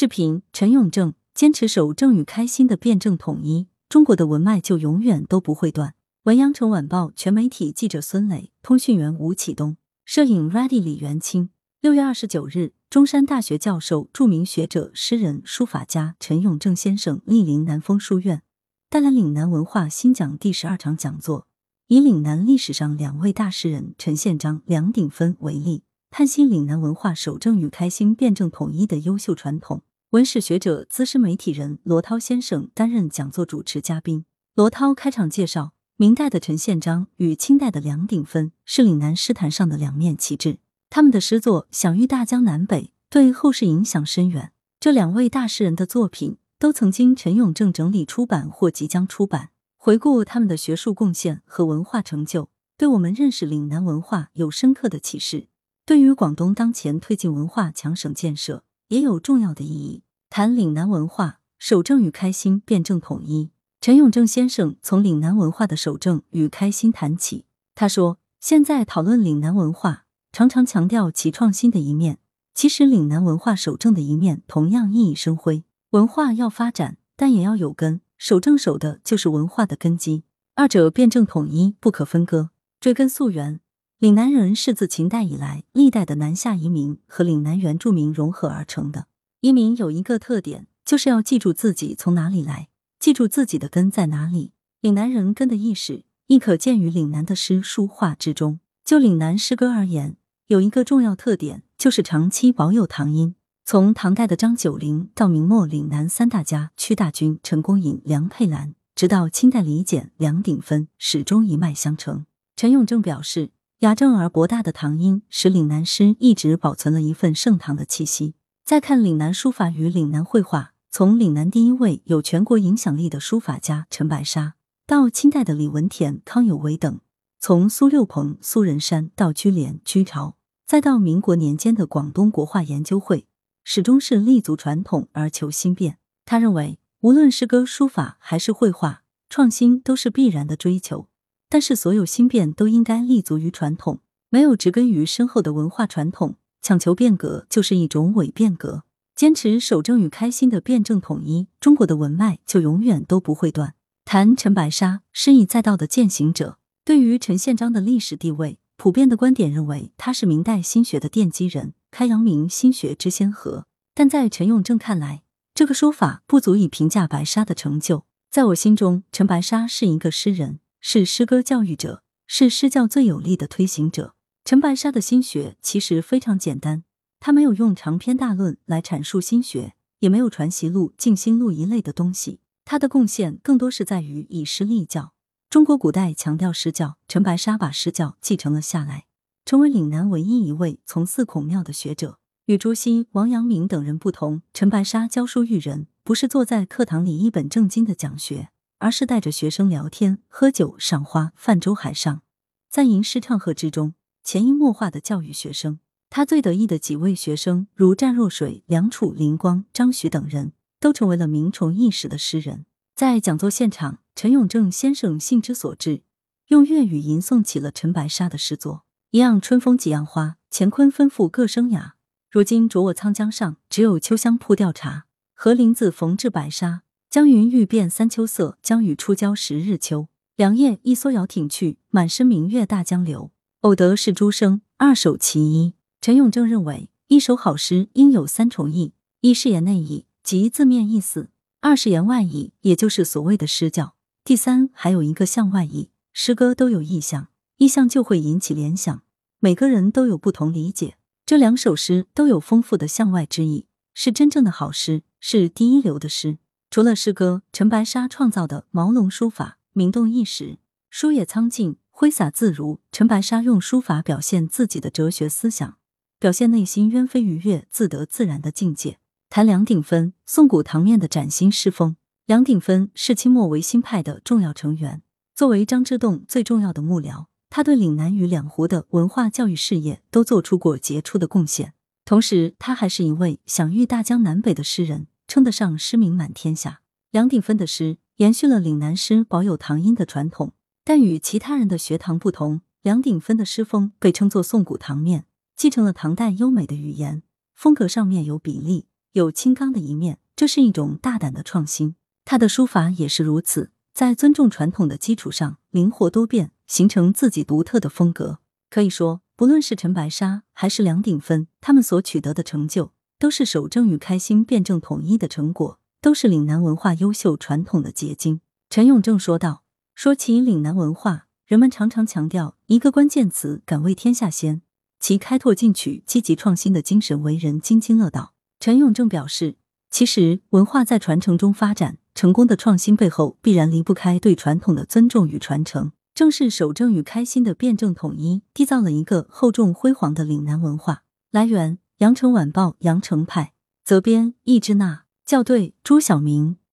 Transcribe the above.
视频：陈永正坚持守正与开心的辩证统一，中国的文脉就永远都不会断。文阳城晚报全媒体记者孙磊，通讯员吴启东，摄影 Ready 李元清。六月二十九日，中山大学教授、著名学者、诗人、书法家陈永正先生莅临南丰书院，带来岭南文化新讲第十二场讲座，以岭南历史上两位大诗人陈宪章、梁鼎芬为例。探析岭南文化守正与开心辩证统一的优秀传统，文史学者、资深媒体人罗涛先生担任讲座主持嘉宾。罗涛开场介绍，明代的陈宪章与清代的梁鼎芬是岭南诗坛上的两面旗帜，他们的诗作享誉大江南北，对后世影响深远。这两位大诗人的作品都曾经陈永正整理出版或即将出版。回顾他们的学术贡献和文化成就，对我们认识岭南文化有深刻的启示。对于广东当前推进文化强省建设也有重要的意义。谈岭南文化守正与开心辩证统一，陈永正先生从岭南文化的守正与开心谈起。他说：“现在讨论岭南文化，常常强调其创新的一面，其实岭南文化守正的一面同样熠熠生辉。文化要发展，但也要有根，守正守的就是文化的根基，二者辩证统一，不可分割。追根溯源。”岭南人是自秦代以来历代的南下移民和岭南原住民融合而成的。移民有一个特点，就是要记住自己从哪里来，记住自己的根在哪里。岭南人根的意识亦可见于岭南的诗书画之中。就岭南诗歌而言，有一个重要特点，就是长期保有唐音。从唐代的张九龄到明末岭南三大家屈大均、陈公颖、梁佩兰，直到清代李简、梁鼎芬，始终一脉相承。陈永正表示。雅正而博大的唐音，使岭南诗一直保存了一份盛唐的气息。再看岭南书法与岭南绘画，从岭南第一位有全国影响力的书法家陈白沙，到清代的李文田、康有为等；从苏六朋、苏仁山到居廉、居巢，再到民国年间的广东国画研究会，始终是立足传统而求新变。他认为，无论诗歌、书法还是绘画，创新都是必然的追求。但是，所有新变都应该立足于传统，没有植根于深厚的文化传统，强求变革就是一种伪变革。坚持守正与开心的辩证统一，中国的文脉就永远都不会断。谈陈白沙，诗意载道的践行者。对于陈宪章的历史地位，普遍的观点认为他是明代新学的奠基人，开阳明心学之先河。但在陈永正看来，这个说法不足以评价白沙的成就。在我心中，陈白沙是一个诗人。是诗歌教育者，是诗教最有力的推行者。陈白沙的心学其实非常简单，他没有用长篇大论来阐述心学，也没有传习录、静心录一类的东西。他的贡献更多是在于以诗立教。中国古代强调诗教，陈白沙把诗教继承了下来，成为岭南唯一一位从四孔庙的学者。与朱熹、王阳明等人不同，陈白沙教书育人，不是坐在课堂里一本正经的讲学。而是带着学生聊天、喝酒、赏花、泛舟海上，在吟诗唱和之中潜移默化的教育学生。他最得意的几位学生，如湛若水、梁楚、林光、张徐等人，都成为了名重一时的诗人。在讲座现场，陈永正先生兴之所至，用粤语吟诵起了陈白沙的诗作：“一样春风几样花，乾坤吩咐各生涯。如今着我沧江上，只有秋香扑钓茶。和林子缝制白纱。”江云欲变三秋色，江雨初交十日秋。凉夜一蓑摇挺去，满身明月大江流。偶得是诸生，二首其一。陈永正认为，一首好诗应有三重意：一是言内意，即字面意思；二是言外意，也就是所谓的诗教；第三还有一个向外意。诗歌都有意象，意象就会引起联想，每个人都有不同理解。这两首诗都有丰富的向外之意，是真正的好诗，是第一流的诗。除了诗歌，陈白沙创造的毛龙书法名动一时，书也苍劲，挥洒自如。陈白沙用书法表现自己的哲学思想，表现内心鸢飞愉悦、自得自然的境界。谈梁鼎芬，宋古唐面的崭新诗风。梁鼎芬是清末维新派的重要成员，作为张之洞最重要的幕僚，他对岭南与两湖的文化教育事业都做出过杰出的贡献。同时，他还是一位享誉大江南北的诗人。称得上诗名满天下。梁鼎芬的诗延续了岭南诗保有唐音的传统，但与其他人的学堂不同，梁鼎芬的诗风被称作宋古唐面，继承了唐代优美的语言风格，上面有比例，有清刚的一面，这是一种大胆的创新。他的书法也是如此，在尊重传统的基础上，灵活多变，形成自己独特的风格。可以说，不论是陈白沙还是梁鼎芬，他们所取得的成就，都是守正与开心辩证统一的成果，都是岭南文化优秀传统的结晶。陈永正说道：“说起岭南文化，人们常常强调一个关键词‘敢为天下先’，其开拓进取、积极创新的精神为人津津乐道。”陈永正表示，其实文化在传承中发展。成功的创新背后必然离不开对传统的尊重与传承，正是守正与开心的辩证统一，缔造了一个厚重辉煌的岭南文化。来源：羊城晚报羊城派，责编：易之娜，校对：朱晓明。